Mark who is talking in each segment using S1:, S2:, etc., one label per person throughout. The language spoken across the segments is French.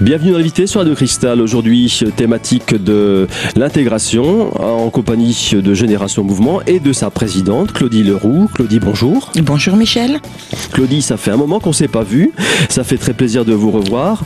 S1: Bienvenue dans l'invité sur Radio Cristal. Aujourd'hui, thématique de l'intégration en compagnie de Génération Mouvement et de sa présidente, Claudie Leroux. Claudie, bonjour.
S2: Bonjour Michel.
S1: Claudie, ça fait un moment qu'on ne s'est pas vu. Ça fait très plaisir de vous revoir.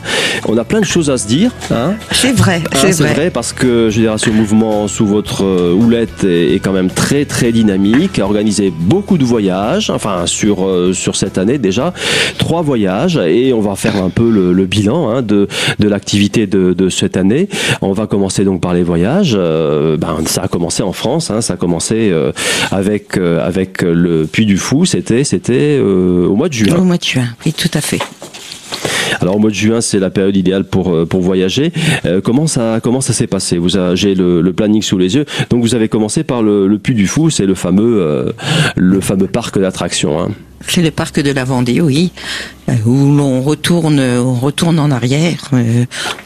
S1: On a plein de choses à se dire. Hein
S2: c'est vrai,
S1: Hein,
S2: c'est vrai.
S1: vrai parce que Génération Mouvement sous votre euh, houlette est, quand même très très dynamique, a organisé beaucoup de voyages, enfin sur euh, sur cette année déjà trois voyages et on va faire un peu le, le bilan hein, de de l'activité de, de cette année. On va commencer donc par les voyages. Euh, ben ça a commencé en France, hein, ça a commencé euh, avec euh, avec le Puy du Fou. C'était c'était euh, au mois de juin.
S2: Au mois de juin, oui, tout à fait.
S1: Alors au mois de juin, c'est la période idéale pour euh, pour voyager. Euh, comment ça comment ça s'est passé? Vous avez j'ai le, le planning sous les yeux. Donc vous avez commencé par le, le Puy du Fou, c'est le fameux euh, le fameux parc d'attractions. Hein.
S2: C'est le parc de la Vendée, oui, où l'on retourne, on retourne en arrière,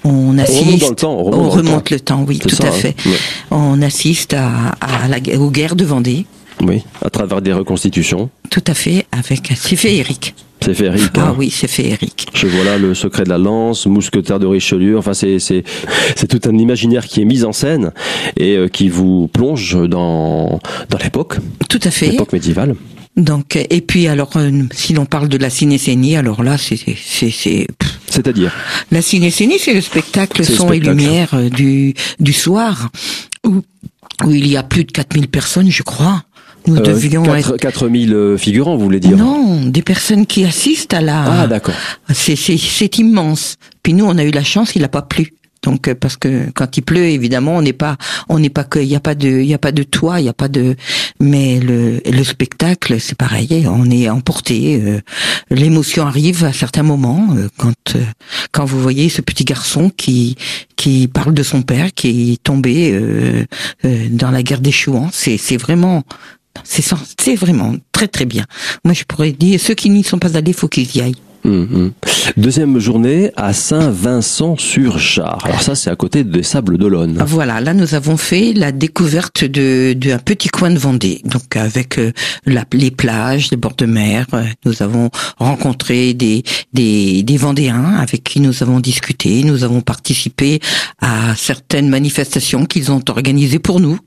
S2: on assiste.
S1: le temps, on remonte le
S2: temps, oui, tout
S1: ça,
S2: à
S1: hein.
S2: fait.
S1: Ouais.
S2: On assiste à, à la, gue- aux guerres de Vendée,
S1: Oui, à travers des reconstitutions.
S2: tout à fait, avec c'est féerique.
S1: C'est féerique.
S2: Ah
S1: hein.
S2: oui, c'est féerique.
S1: Je vois là le secret de la lance, mousquetaire de Richelieu. Enfin, c'est c'est c'est tout un imaginaire qui est mis en scène et euh, qui vous plonge dans dans l'époque,
S2: Tout à fait.
S1: l'époque médiévale.
S2: Donc, et puis alors, euh, si l'on parle de la cinécénie, alors là, c'est c'est
S1: C'est-à-dire
S2: La cinécénie, c'est le spectacle
S1: C'est le
S2: son
S1: spectacle.
S2: et lumière euh, du, du soir, où, où il y a plus de 4000 personnes, je crois. Nous
S1: euh,
S2: devions
S1: 4,
S2: être...
S1: 4000 euh, figurants, vous voulez dire
S2: Non, des personnes qui assistent à la...
S1: Ah d'accord.
S2: c'est, c'est, c'est immense. Puis nous, on a eu la chance, il n'a pas plu. Donc euh, parce que quand il pleut, évidemment, on n'est pas, on n'est pas que, il y a pas de, il y a pas de toit, il y a pas de, mais le, le spectacle, c'est pareil, on est emporté. euh, L'émotion arrive à certains moments euh, quand, euh, quand vous voyez ce petit garçon qui, qui parle de son père qui est tombé euh, euh, dans la guerre des Chouans. C'est, c'est vraiment, c'est, vraiment très très bien. Moi, je pourrais dire ceux qui n'y sont pas allés, faut qu'ils y aillent.
S1: Hum. Deuxième journée à Saint-Vincent-sur-Char. Alors ça, c'est à côté des Sables d'Olonne.
S2: Voilà, là nous avons fait la découverte de d'un petit coin de Vendée, donc avec euh, la- les plages, les bords de mer. euh, Nous avons rencontré des, des des Vendéens avec qui nous avons discuté. Nous avons participé à certaines manifestations qu'ils ont organisées pour nous.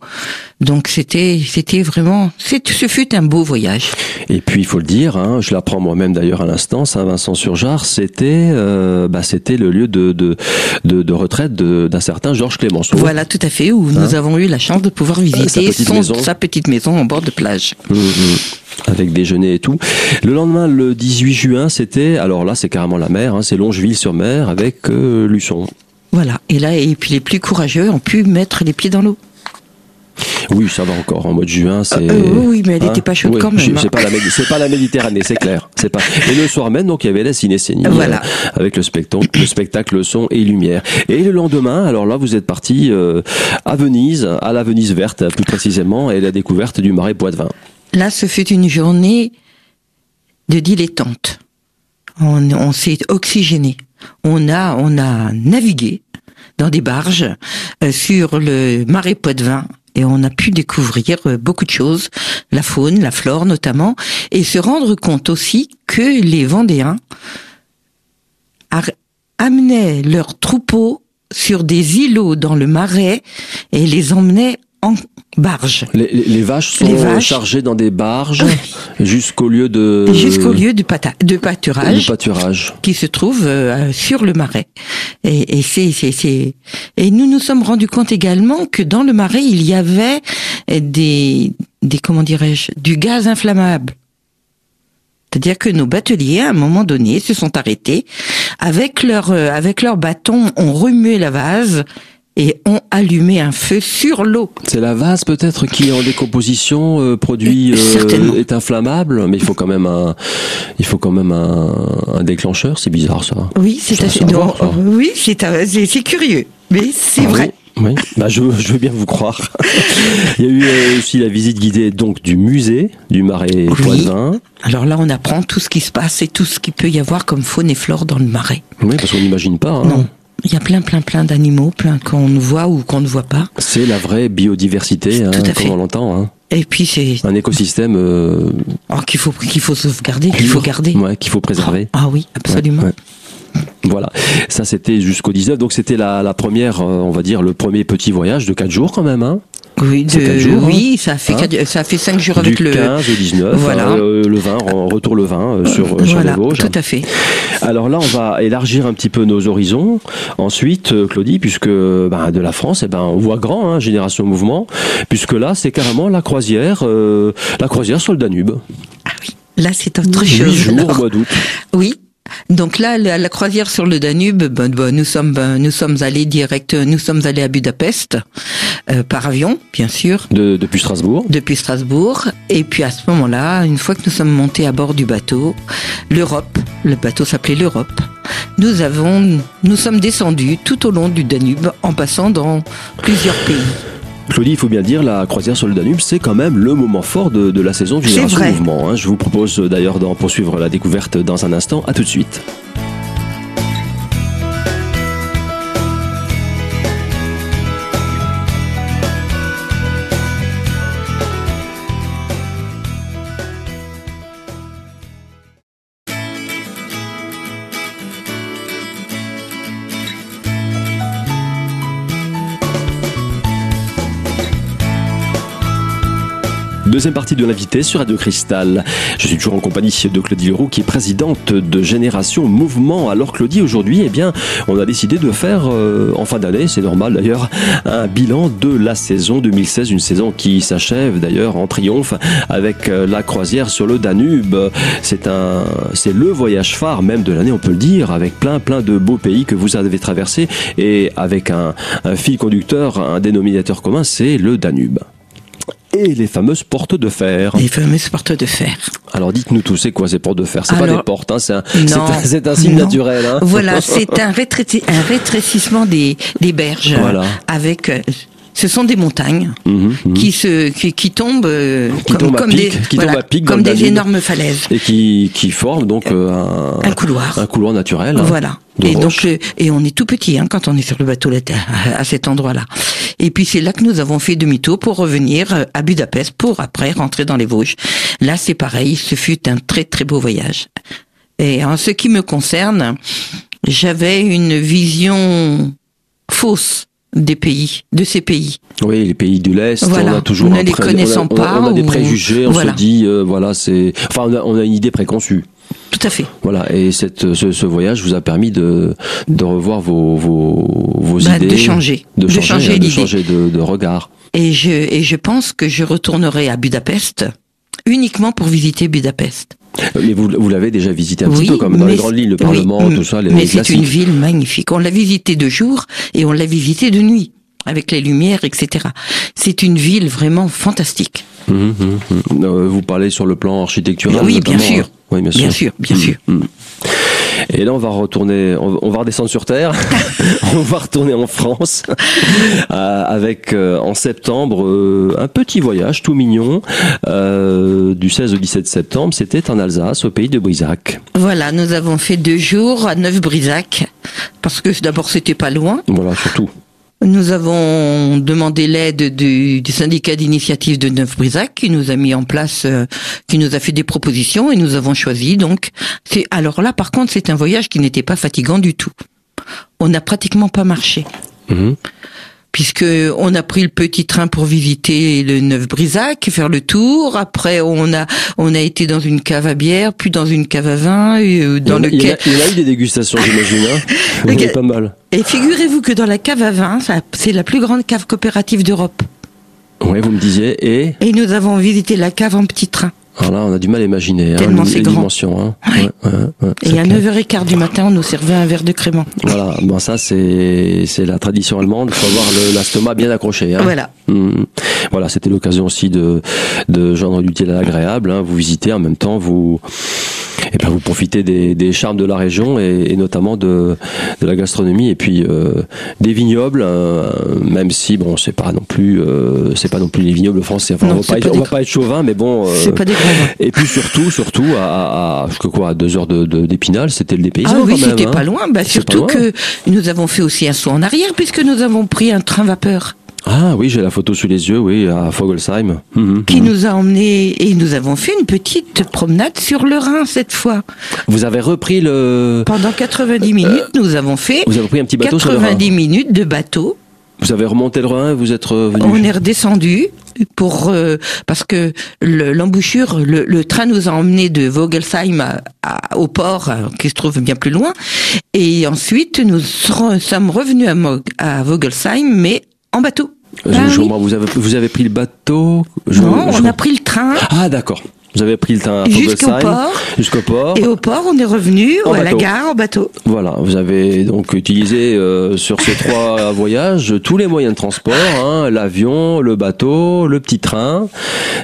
S2: Donc c'était c'était vraiment ce fut un beau voyage.
S1: Et puis, il faut le dire, hein, je l'apprends moi-même d'ailleurs à l'instant, Saint-Vincent-sur-Jar, c'était euh, bah, c'était le lieu de, de, de, de retraite d'un certain Georges Clémenceau.
S2: Voilà tout à fait où nous avons eu la chance de pouvoir visiter
S1: Hein sa petite
S2: son-
S1: maison.
S2: sa petite maison en bord de plage.
S1: Hum, hum. Avec déjeuner et tout. Le lendemain, le 18 juin, c'était, alors là, c'est carrément la mer, hein, c'est Longeville-sur-Mer avec euh, Luçon.
S2: Voilà. Et là, et puis les plus courageux ont pu mettre les pieds dans l'eau.
S1: Oui, ça va encore. En mois de juin, c'est.
S2: Euh, oui, oui, mais elle était pas chaude
S1: oui,
S2: quand même,
S1: c'est-
S2: hein.
S1: C'est pas la, pas Méditerranée, c'est clair. C'est pas. Et le soir même, donc il y avait la cinécénie
S2: Voilà.
S1: avec le spectacle, le spectacle son et lumière. Et le lendemain, alors là, vous êtes parti euh, à Venise, à la Venise verte plus précisément, et la découverte du marais Poitevin.
S2: Là, ce fut une journée de dilettante. On, on s'est oxygéné. On a, on a navigué dans des barges euh, sur le marais Poitevin et on a pu découvrir euh, beaucoup de choses, la faune, la flore notamment, et se rendre compte aussi que les Vendéens amenaient leurs troupeaux sur des îlots dans le marais et les emmenaient en barge.
S1: Les, les- les vaches sont
S2: Les vaches.
S1: chargées dans des barges jusqu'au lieu de
S2: jusqu'au lieu du pata- de pâturage
S1: pâturage.
S2: qui se trouve euh, sur le marais. Et, et c'est, c'est, c'est, et nous nous sommes rendus compte également que dans le marais il y avait des, des comment dirais-je, du gaz inflammable. C'est-à-dire que nos bateliers, à un moment donné, se sont arrêtés avec leur euh, avec leur bâton, ont remué la vase et ont allumé un feu sur l'eau.
S1: C'est la vase peut-être qui en décomposition euh, produit euh, est inflammable, mais il faut quand même un il faut quand même un, un déclencheur. C'est bizarre ça.
S2: Oui, c'est assez. non,
S1: ah.
S2: Oui, c'est curieux, mais c'est
S1: Ah
S2: vrai.
S1: Oui, oui. Bah, je, je veux bien vous croire. Il y a eu euh, aussi la visite guidée donc du musée du Marais Poitevin.
S2: Alors là, on apprend tout ce qui se passe et tout ce qu'il peut y avoir comme faune et flore dans le marais.
S1: Oui, parce qu'on n'imagine pas. hein.
S2: Non. Il y a plein, plein, plein d'animaux, plein qu'on voit ou qu'on ne voit pas.
S1: C'est la vraie biodiversité, hein, comme
S2: fait.
S1: on l'entend. Hein.
S2: Et puis c'est
S1: Un écosystème euh,
S2: oh, qu'il faut qu'il faut sauvegarder, qu'il faut garder.
S1: ouais, qu'il faut préserver.
S2: Ah oui, absolument.
S1: Ouais, ouais. Voilà, ça c'était jusqu'au 19, donc c'était la, la première, euh, on va dire, le premier petit voyage de 4 jours quand même. Hein
S2: Oui, de-
S1: quatre jours,
S2: oui, ça fait
S1: Hein
S2: quatre- ça fait cinq jours avec le
S1: 15 au 19,
S2: Voilà.
S1: euh, le 20, en retour le 20 euh, sur, euh, sur
S2: voilà,
S1: les Vosges.
S2: tout à fait.
S1: Alors là, on va élargir un petit peu nos horizons. Ensuite, euh, Claudie, puisque ben, de la France, eh ben, on voit grand, hein, Génération Mouvement, puisque là, c'est carrément la croisière, euh, la croisière sur le Danube.
S2: Ah oui, là c'est autre chose.
S1: jours
S2: alors.
S1: au mois d'août.
S2: Oui. Donc là, la, la croisière sur le Danube, ben, ben, nous sommes, ben, nous sommes allés direct, nous sommes allés à Budapest euh, par avion, bien sûr,
S1: De, depuis Strasbourg.
S2: depuis Strasbourg. Et puis à ce moment-là, une fois que nous sommes montés à bord du bateau, l'Europe, le bateau s'appelait l'Europe. Nous avons, nous sommes descendus tout au long du Danube en passant dans plusieurs pays.
S1: Claudie, il faut bien dire, la croisière sur le Danube, c'est quand même le moment fort de, de la saison du. Mouvement. hein. Je vous propose euh, d'ailleurs d'en poursuivre la découverte dans un instant. À tout de suite. Deuxième partie de l'invité sur Radio Cristal. Je suis toujours en compagnie de Claudie Leroux qui est présidente de Génération Mouvement. Alors Claudie, aujourd'hui, eh bien, on a décidé de faire, euh, en fin d'année, c'est normal d'ailleurs, un bilan de la saison 2016, une saison qui s'achève d'ailleurs en triomphe avec euh, la croisière sur le Danube. C'est un, c'est le voyage phare même de l'année, on peut le dire, avec plein, plein de beaux pays que vous avez traversés et avec un, un fil conducteur, un dénominateur commun, c'est le Danube. Et les fameuses portes de fer.
S2: Les fameuses portes de fer.
S1: Alors dites-nous tout, c'est quoi ces portes de fer? C'est pas des portes, hein, c'est un, un, un signe
S2: non.
S1: naturel. Hein.
S2: Voilà, c'est un, rétréci- un rétrécissement des, des berges.
S1: Voilà.
S2: Avec, euh, ce sont des montagnes
S1: Mhm, mhm.
S2: qui se, qui, qui tombent, euh,
S1: Qui
S2: comme,
S1: tombent à
S2: comme
S1: pic,
S2: des,
S1: qui tombent à pic dans
S2: comme des
S1: Danube.
S2: énormes falaises.
S1: Et qui, qui forment donc euh, un,
S2: Un couloir.
S1: un couloir naturel. hein,
S2: Voilà. Et
S1: roches.
S2: donc, euh, et on est tout petit hein, quand on est sur le bateau là, à, à cet endroit-là. Et puis c'est là que nous avons fait demi-tour pour revenir euh, à Budapest pour après rentrer dans les Vosges. Là, c'est pareil. Ce fut un très très beau voyage. Et en ce qui me concerne, j'avais une vision fausse des pays, de ces pays.
S1: Oui, les pays de l'Est,
S2: Voilà.
S1: on a toujours
S2: Ne
S1: un
S2: les
S1: pré-
S2: connaissant
S1: on a, on a-
S2: pas
S1: on a des préjugés, on
S2: Voilà.
S1: se dit, euh, voilà, c'est. Enfin, on a, on a une idée préconçue.
S2: Tout à fait.
S1: Voilà, et cette, ce, ce voyage vous a permis de, de revoir vos, vos, vos
S2: Bah,
S1: idées.
S2: de changer.
S1: De
S2: De
S1: changer,
S2: changer
S1: hein, de, changer de, de regard.
S2: Et je, et je pense que je retournerai à Budapest uniquement pour visiter Budapest.
S1: Mais vous, vous l'avez déjà visité un
S2: Oui,
S1: petit peu, comme dans les grandes lignes, le Parlement,
S2: mm,
S1: tout ça, les
S2: Mais c'est une ville magnifique. On l'a visité de jour et on l'a visité de nuit, avec les lumières, etc. C'est une ville vraiment fantastique.
S1: Mhm, mhm, mhm. Euh, Vous parlez sur le plan architectural
S2: Oui, bien sûr.
S1: hein. Oui, bien sûr.
S2: Bien sûr, bien sûr.
S1: Et là, on va retourner, on on va redescendre sur Terre. on va retourner en France euh, avec euh, en septembre euh, un petit voyage tout mignon du 16 au 17 septembre. C'était en Alsace, au pays de Brisac.
S2: Voilà, nous avons fait deux jours à Neuf-Brisac, parce que d'abord c'était pas loin.
S1: Voilà, surtout.
S2: Nous avons demandé l'aide du, du syndicat d'initiative de Neuf-Brisac qui nous a mis en place, euh, qui nous a fait des propositions et nous avons choisi. Donc, c'est alors là, par contre, c'est un voyage qui n'était pas fatigant du tout. On n'a pratiquement pas marché
S1: Mhm.
S2: puisque on a pris le petit train pour visiter le Neuf-Brisac, faire le tour. Après, on a on a été dans une cave à bière, puis dans une cave à vin, et, euh, dans
S1: il,
S2: lequel
S1: a, il a eu des dégustations, j'imagine. Hein Vous pas mal.
S2: Et figurez-vous que dans la cave à vin, c'est la plus grande cave coopérative d'Europe.
S1: Oui, vous me disiez. Et
S2: Et nous avons visité la cave en petit train.
S1: alors là, on a du mal à imaginer hein,
S2: Tellement
S1: les
S2: c'est grand.
S1: dimensions. Hein.
S2: Ouais.
S1: Ouais, ouais,
S2: Et à
S1: clair.
S2: 9h15 du matin, on nous servait un verre de crément.
S1: Voilà, bon ça c'est c'est la tradition allemande. Il faut avoir le- l'estomac bien accroché. Hein.
S2: Voilà.
S1: Hum. Voilà, c'était l'occasion aussi de de joindre l'utile à l'agréable. Hein. Vous visitez en même temps, vous et ben vous profitez des, des charmes de la région et, et notamment de de la gastronomie et puis euh, des vignobles. euh, même si bon c'est pas non plus euh, c'est pas non plus les vignobles français. Enfin,
S2: Non,
S1: on va pas, être, on va pas être chauvin, mais bon. euh,
S2: C'est pas des grands vins.
S1: et puis surtout, surtout à, à, à, quoi, à deux heures de de- d'Épinal, c'était le dépaysement.
S2: Ah oui, c'était
S1: hein.
S2: pas loin. Bah,
S1: pas
S2: surtout
S1: loin.
S2: que nous avons fait aussi un saut en arrière puisque nous avons pris un train vapeur.
S1: Ah oui, j'ai la photo sous les yeux, oui, à Fogelsheim. Mhm,
S2: qui
S1: mhm.
S2: nous a emmenés et nous avons fait une petite promenade sur le Rhin cette fois.
S1: Vous avez repris le.
S2: Pendant 90 minutes, nous avons fait
S1: Vous avez pris un petit bateau sur le Rhin.
S2: 90 minutes de bateau.
S1: Vous avez remonté le Rhin, vous êtes revenu.
S2: On est redescendu pour euh, parce que le- l'embouchure, le, le train nous a emmenés de Vogelsheim à- à- au port euh, qui se trouve bien plus loin, et ensuite nous serons- sommes revenus à, à Vogelsheim, mais en bateau.
S1: Je-
S2: Ah
S1: je
S2: oui.
S1: comprends, vous, avez, vous avez pris le bateau je-
S2: Non,
S1: je-
S2: on a pris le train
S1: Ah d'accord. Vous avez pris le train
S2: jusqu'au port,
S1: Jusqu'au port.
S2: et au port on est revenu
S1: En
S2: à la gare en bateau.
S1: Voilà, vous avez donc utilisé euh, sur ces trois voyages tous les moyens de transport, hein, l'avion, le bateau, le petit train.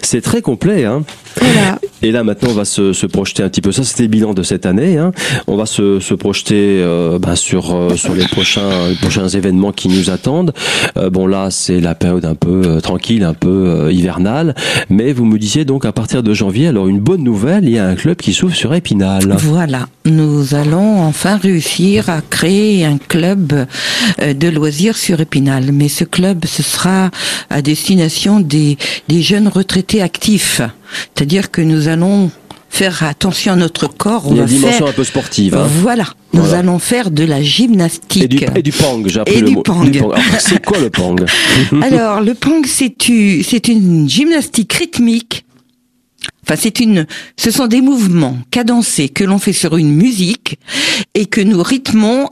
S1: C'est très complet. Hein.
S2: Voilà.
S1: Et là maintenant on va se, se projeter un petit peu. Ça c'était le bilan de cette année. Hein. On va se, se projeter euh, ben, sur euh, sur les prochains les prochains événements qui nous attendent. Bon là c'est la période un peu tranquille, un peu hivernale. Mais vous me disiez donc à partir de janvier, alors une bonne nouvelle, il y a un club qui s'ouvre sur Épinal.
S2: Voilà, nous allons enfin réussir à créer un club euh, de loisirs sur Épinal. Mais ce club, ce sera à destination des, des jeunes retraités actifs. C'est-à-dire que nous allons faire attention à notre corps. On
S1: Il y a une dimension
S2: faire,
S1: un peu sportive. Hein.
S2: voilà, nous
S1: Voilà.
S2: allons faire de la gymnastique.
S1: Et du, et du pang, j'ai appris
S2: Et
S1: le
S2: du
S1: mot.
S2: pang.
S1: Alors, c'est quoi le pang?
S2: Alors, le pang, c'est une gymnastique rythmique. Enfin, c'est une, ce sont des mouvements cadencés que l'on fait sur une musique et que nous rythmons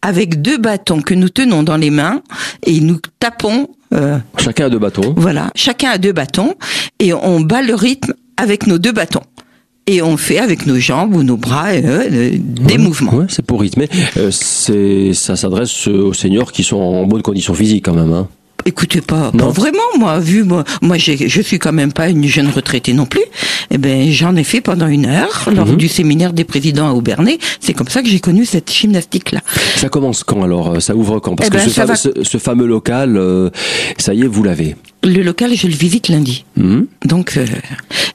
S2: avec deux bâtons que nous tenons dans les mains et nous tapons, euh,
S1: Chacun a deux bâtons.
S2: voilà, chacun a deux bâtons et on bat le rythme avec nos deux bâtons. Et on fait avec nos jambes ou nos bras euh, euh, des mouvements.
S1: Ouais, c'est pour rythmer. Euh, c'est, ça s'adresse aux seniors qui sont en bonne condition physique quand même. Hein.
S2: Écoutez pas,
S1: Non.
S2: pas vraiment moi, vu moi, moi je suis quand même pas une jeune retraitée non plus. Eh ben j'en ai fait pendant une heure lors
S1: Mhm.
S2: du séminaire des présidents à Aubernay. C'est comme ça que j'ai connu cette gymnastique là.
S1: Ça commence quand alors euh, Ça ouvre quand? Parce
S2: Eh
S1: que
S2: ben,
S1: ce,
S2: ça
S1: fa-
S2: va-
S1: ce, ce fameux local, euh, ça y est, vous l'avez.
S2: Le local je le visite lundi.
S1: Mhm.
S2: Donc euh,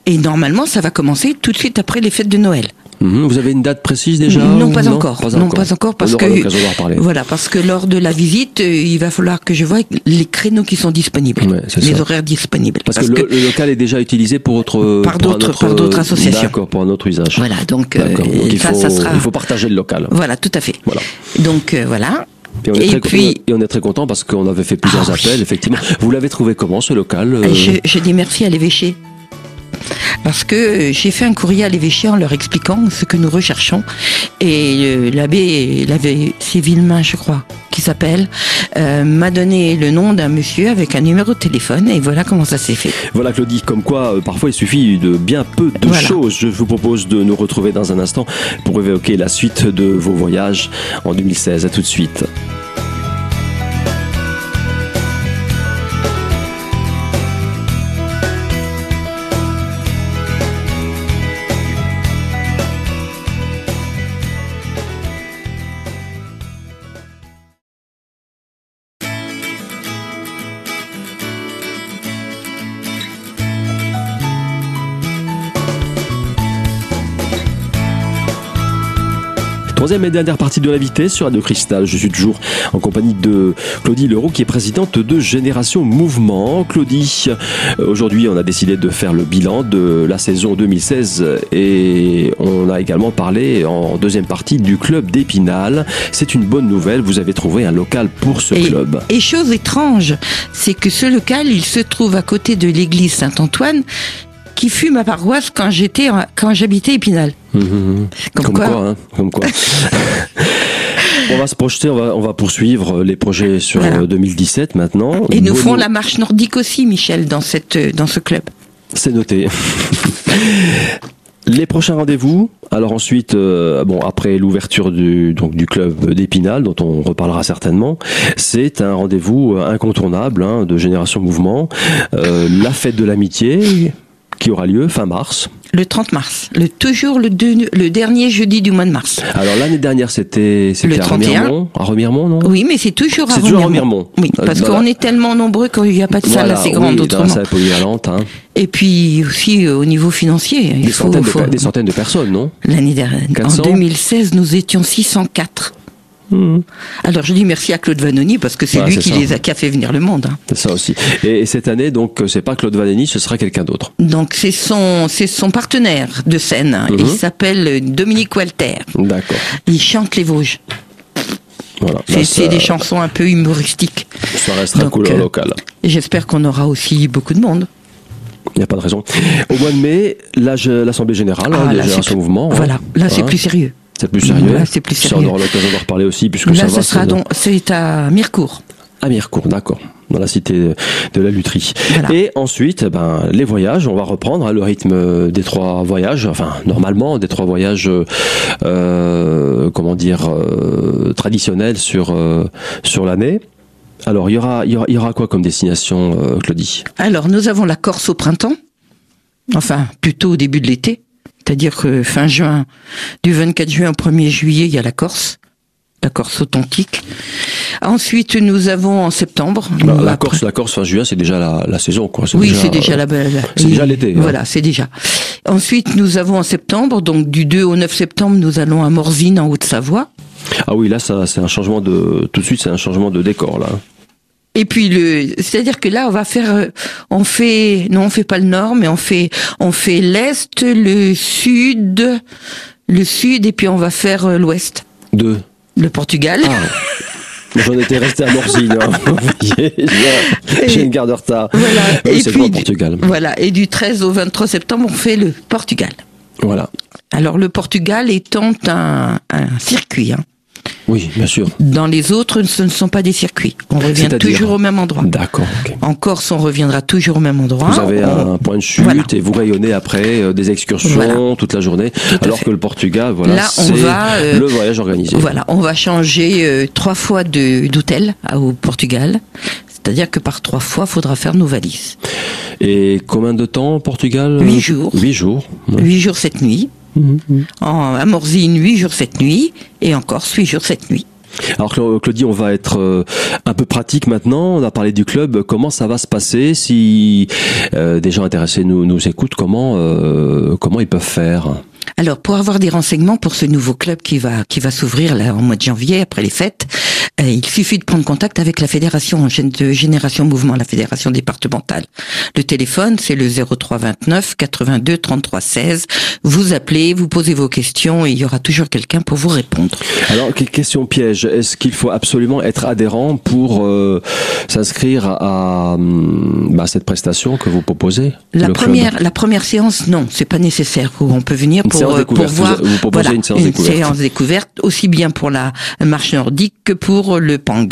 S2: et normalement ça va commencer tout de suite après les fêtes de Noël.
S1: Mhm. Vous avez une date précise déjà
S2: non pas encore, non pas encore parce
S1: On aura
S2: que voilà parce que lors de la visite euh, il va falloir que je vois les créneaux qui sont disponibles, les
S1: ça.
S2: horaires disponibles.
S1: Parce, que, le, le local est déjà utilisé pour autre
S2: Par d'autres-
S1: autre-
S2: par d'autres associations.
S1: D'accord, pour un autre usage.
S2: voilà donc, euh.
S1: Donc il
S2: ça
S1: faut,
S2: ça sera
S1: il faut partager le local.
S2: voilà tout à fait.
S1: Voilà.
S2: Donc euh, voilà.
S1: Et on est,
S2: Et
S1: très,
S2: puis-
S1: et on est très content parce qu'on avait fait plusieurs
S2: Ah oui.
S1: appels, effectivement. Vous l'avez trouvé comment ce local euh,
S2: Je, je dis merci à l'évêché. Parce que euh, j'ai fait un courrier à l'évêché en leur expliquant ce que nous recherchons. Et euh, l'abbé, l'abbé Sévillemain, je crois, qui s'appelle, euh, m'a donné le nom d'un monsieur avec un numéro de téléphone. Et voilà comment ça s'est fait.
S1: Voilà Claudie, comme quoi euh, parfois il suffit de bien peu de
S2: Voilà.
S1: choses. Je vous propose de nous retrouver dans un instant pour évoquer la suite de vos voyages en 2016. À tout de suite. Troisième et dernière partie de l'invité sur Radio Cristal. Je suis toujours en compagnie de Claudie Leroux qui est présidente de Génération Mouvement. Claudie, euh, aujourd'hui on a décidé de faire le bilan de la saison 2016 et on a également parlé en deuxième partie du club d'Épinal. C'est une bonne nouvelle, vous avez trouvé un local pour ce
S2: Et,
S1: club.
S2: et chose étrange, c'est que ce local, il se trouve à côté de l'église Saint-Antoine, qui fut ma paroisse quand j'étais, quand j'habitais Épinal.
S1: Mhm.
S2: Comme,
S1: Comme
S2: quoi,
S1: quoi, hein, comme quoi. on va se projeter, on va, on va poursuivre les projets sur
S2: Voilà.
S1: euh, 2017 maintenant.
S2: Et nous
S1: Bonne-
S2: ferons la marche nordique aussi, Michel, dans cette, dans ce club.
S1: C'est noté. Les prochains rendez-vous. Alors ensuite, euh, bon après l'ouverture du donc du club d'Épinal, dont on reparlera certainement, c'est un rendez-vous euh, incontournable hein, de Génération Mouvement, Euh, la fête de l'amitié qui aura lieu fin mars.
S2: Le 30 mars, le, toujours le, deux- le dernier jeudi du mois de mars.
S1: Alors l'année dernière, c'était à
S2: 31.
S1: Remiremont, à Remiremont, non?
S2: Oui, mais c'est toujours à
S1: C'est toujours à
S2: Remiremont.
S1: Remiremont.
S2: Oui,
S1: Euh,
S2: parce
S1: dans
S2: qu'on est tellement nombreux qu'il n'y a pas de salle
S1: Voilà,
S2: assez grande
S1: oui, dans
S2: autrement.
S1: la salle polyvalente, hein.
S2: Et puis aussi euh, au niveau financier, il
S1: des,
S2: faut,
S1: centaines de,
S2: faut-
S1: des centaines de personnes, non?
S2: L'année dernière, en
S1: 400.
S2: 2016, nous étions 604
S1: Mhm.
S2: Alors je dis merci à Claude Vanoni parce que c'est lui qui les a, qui a fait venir le monde. hein.
S1: C'est ça aussi. Et, et cette année, donc, c'est pas Claude Vaneni, ce sera quelqu'un d'autre.
S2: Donc c'est son, c'est son partenaire de scène.
S1: Mhm.
S2: Il s'appelle Dominique Walter.
S1: D'accord.
S2: Il chante les Vosges.
S1: Voilà.
S2: C'est des chansons un peu humoristiques.
S1: ça restera
S2: Donc,
S1: couleur
S2: euh,
S1: locale.
S2: Et J'espère qu'on aura aussi beaucoup de monde.
S1: Il n'y a pas de raison. Au mois de mai, l'Assemblée Générale, hein,
S2: Ah,
S1: de
S2: là,
S1: Mouvement. hein.
S2: Voilà, là c'est
S1: Hein,
S2: plus sérieux.
S1: C'est plus sérieux.
S2: Là, c'est plus
S1: Ça,
S2: sérieux.
S1: on aura l'occasion d'en reparler aussi, puisque
S2: Là,
S1: ça
S2: ce
S1: va.
S2: sera
S1: c'est
S2: donc, c'est à Mirecourt.
S1: À Mirecourt, d'accord. Dans la cité de la lutherie.
S2: Voilà.
S1: Et ensuite, ben, les voyages, on va reprendre hein, le rythme des trois voyages, enfin, normalement, des trois voyages, euh, comment dire, euh, traditionnels sur, euh, sur l'année. Alors, il y aura, il y aura, il y aura quoi comme destination, euh, Claudie?
S2: Alors, nous avons la Corse au printemps. Enfin, plutôt au début de l'été. C'est-à-dire que fin juin, du 24 juin au 1er juillet, il y a la Corse. La Corse authentique. Ensuite, nous avons en septembre. Nous,
S1: La
S2: après-
S1: Corse, la Corse, fin juin, c'est déjà la, la saison, quoi.
S2: Oui, c'est déjà la
S1: c'est déjà l'été, hein.
S2: Voilà, c'est déjà. Ensuite, nous avons en septembre, donc du 2 au 9 septembre, nous allons à Morzine en Haute-Savoie.
S1: Ah oui, là, ça, c'est un changement de, tout de suite, c'est un changement de décor, là.
S2: Et puis le, c'est-à-dire que là, on va faire, euh, on fait, non, on fait pas le nord, mais on fait, on fait l'est, le sud, le sud, et puis on va faire euh, l'ouest,
S1: Deux.
S2: le Portugal.
S1: Ah. J'en étais resté à Morzine. hein. J'ai- une garde de retard.
S2: Voilà.
S1: Oui,
S2: et puis
S1: au Portugal.
S2: Voilà. Et du 13 au 23 septembre, on fait le Portugal.
S1: Voilà.
S2: Alors le Portugal étant un, un circuit. hein.
S1: Oui, bien sûr.
S2: Dans les autres, ce ne sont pas des circuits. On revient toujours au même endroit.
S1: D'accord.
S2: En Corse, on reviendra toujours au même endroit.
S1: Vous avez
S2: On-
S1: un point de chute
S2: Voilà.
S1: et vous rayonnez après euh, des excursions
S2: Voilà.
S1: toute la journée. alors
S2: fait.
S1: que le Portugal, voilà,
S2: Là, on
S1: c'est
S2: va, euh,
S1: le voyage organisé.
S2: Voilà, on va changer euh, trois fois d'hôtel au Portugal. C'est-à-dire que par trois fois, faudra faire nos valises.
S1: Et combien de temps au Portugal?
S2: Huit jours.
S1: Huit jours.
S2: Huit jours, sept nuits. En, à Morzine, huit jours, sept nuits. Et en Corse, huit jours, sept nuits.
S1: Alors Cla- Claudie, on va être euh, un peu pratique maintenant. On a parlé du club. Comment ça va se passer Si euh, des gens intéressés nous, nous écoutent, comment euh, comment ils peuvent faire?
S2: Alors, pour avoir des renseignements pour ce nouveau club qui va qui va s'ouvrir là en mois de janvier après les fêtes, euh, il suffit de prendre contact avec la fédération de Génération Mouvement, la fédération départementale. Le téléphone, c'est le 03 29 82 33 16. Vous appelez, vous posez vos questions et il y aura toujours quelqu'un pour vous répondre.
S1: Alors, que- question piège. Est-ce qu'il faut absolument être adhérent pour euh, s'inscrire à, à, hum, bah, cette prestation que vous proposez?
S2: La première, la première séance, non, c'est pas nécessaire. On peut venir pour, euh, pour
S1: découverte. Vous-
S2: voir.
S1: vous proposez
S2: voilà,
S1: une séance découverte.
S2: séance découverte, aussi bien pour la marche nordique que pour le pang.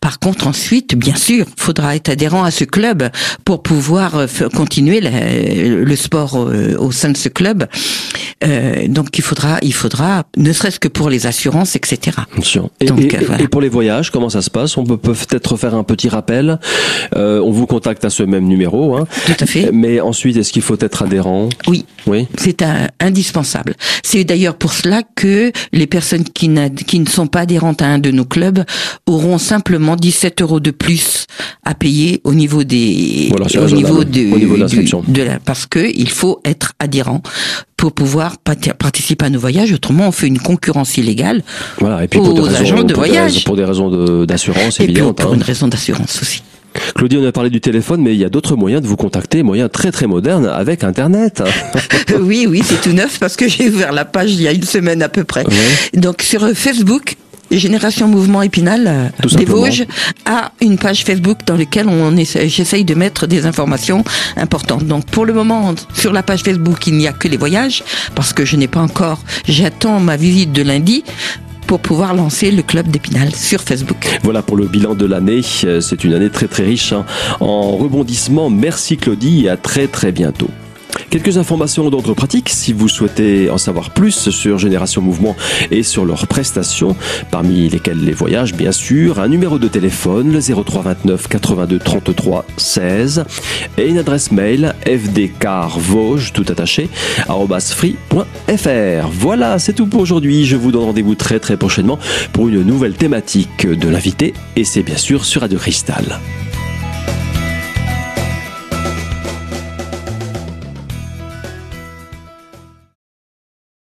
S2: Par contre, ensuite, bien sûr, faudra être adhérent à ce club pour pouvoir euh, continuer le sport euh, au sein de ce club. Euh, donc, il faudra, il faudra, ne serait-ce que pour les assurances, etc.
S1: Bien sûr. Et,
S2: Donc,
S1: et-
S2: voilà.
S1: et pour les voyages, comment ça se passe? On peut peut-être faire un petit rappel. Euh, on vous contacte à ce même numéro. Hein.
S2: Tout à fait.
S1: Mais ensuite, est-ce qu'il faut être adhérent?
S2: Oui.
S1: Oui.
S2: C'est indispensable. C'est d'ailleurs pour cela que les personnes qui ne sont pas adhérentes à un de nos clubs auront simplement 17 euros de plus à payer au niveau des,
S1: Voilà,
S2: au niveau de,
S1: Au niveau de
S2: du-
S1: l'inscription.
S2: de la, parce que il faut être adhérent pour pouvoir participer à nos voyages. Autrement, on fait une concurrence illégale
S1: Voilà. Et puis pour des
S2: Aux
S1: raisons,
S2: agents de
S1: pour des
S2: voyage.
S1: raisons- pour des raisons d'assurance
S2: et puis
S1: évidentes.
S2: pour
S1: hein.
S2: une raison d'assurance aussi.
S1: Claudie, on a parlé du téléphone, mais il y a d'autres moyens de vous contacter, moyens très très modernes avec Internet.
S2: oui, oui, c'est tout neuf parce que j'ai ouvert la page il y a une semaine à peu près.
S1: Ouais.
S2: Donc sur Facebook, Génération Mouvement Épinal euh,
S1: Tout
S2: des
S1: simplement.
S2: Vosges a une page Facebook dans laquelle on j'essaye de mettre des informations importantes. Donc pour le moment, sur la page Facebook, il n'y a que les voyages parce que je n'ai pas encore, j'attends ma visite de lundi pour pouvoir lancer le club d'Épinal sur Facebook.
S1: Voilà pour le bilan de l'année. Euh, C'est une année très très riche hein, en rebondissements. Merci Claudie et à très très bientôt. Quelques informations d'ordre pratique si vous souhaitez en savoir plus sur Génération Mouvement et sur leurs prestations, parmi lesquelles les voyages bien sûr, un numéro de téléphone le 03 29 82 33 16 et une adresse mail fdcarvosges tout attaché free.fr. Voilà, c'est tout pour aujourd'hui. Je vous donne rendez-vous très très prochainement pour une nouvelle thématique de l'invité et c'est bien sûr sur Radio Cristal.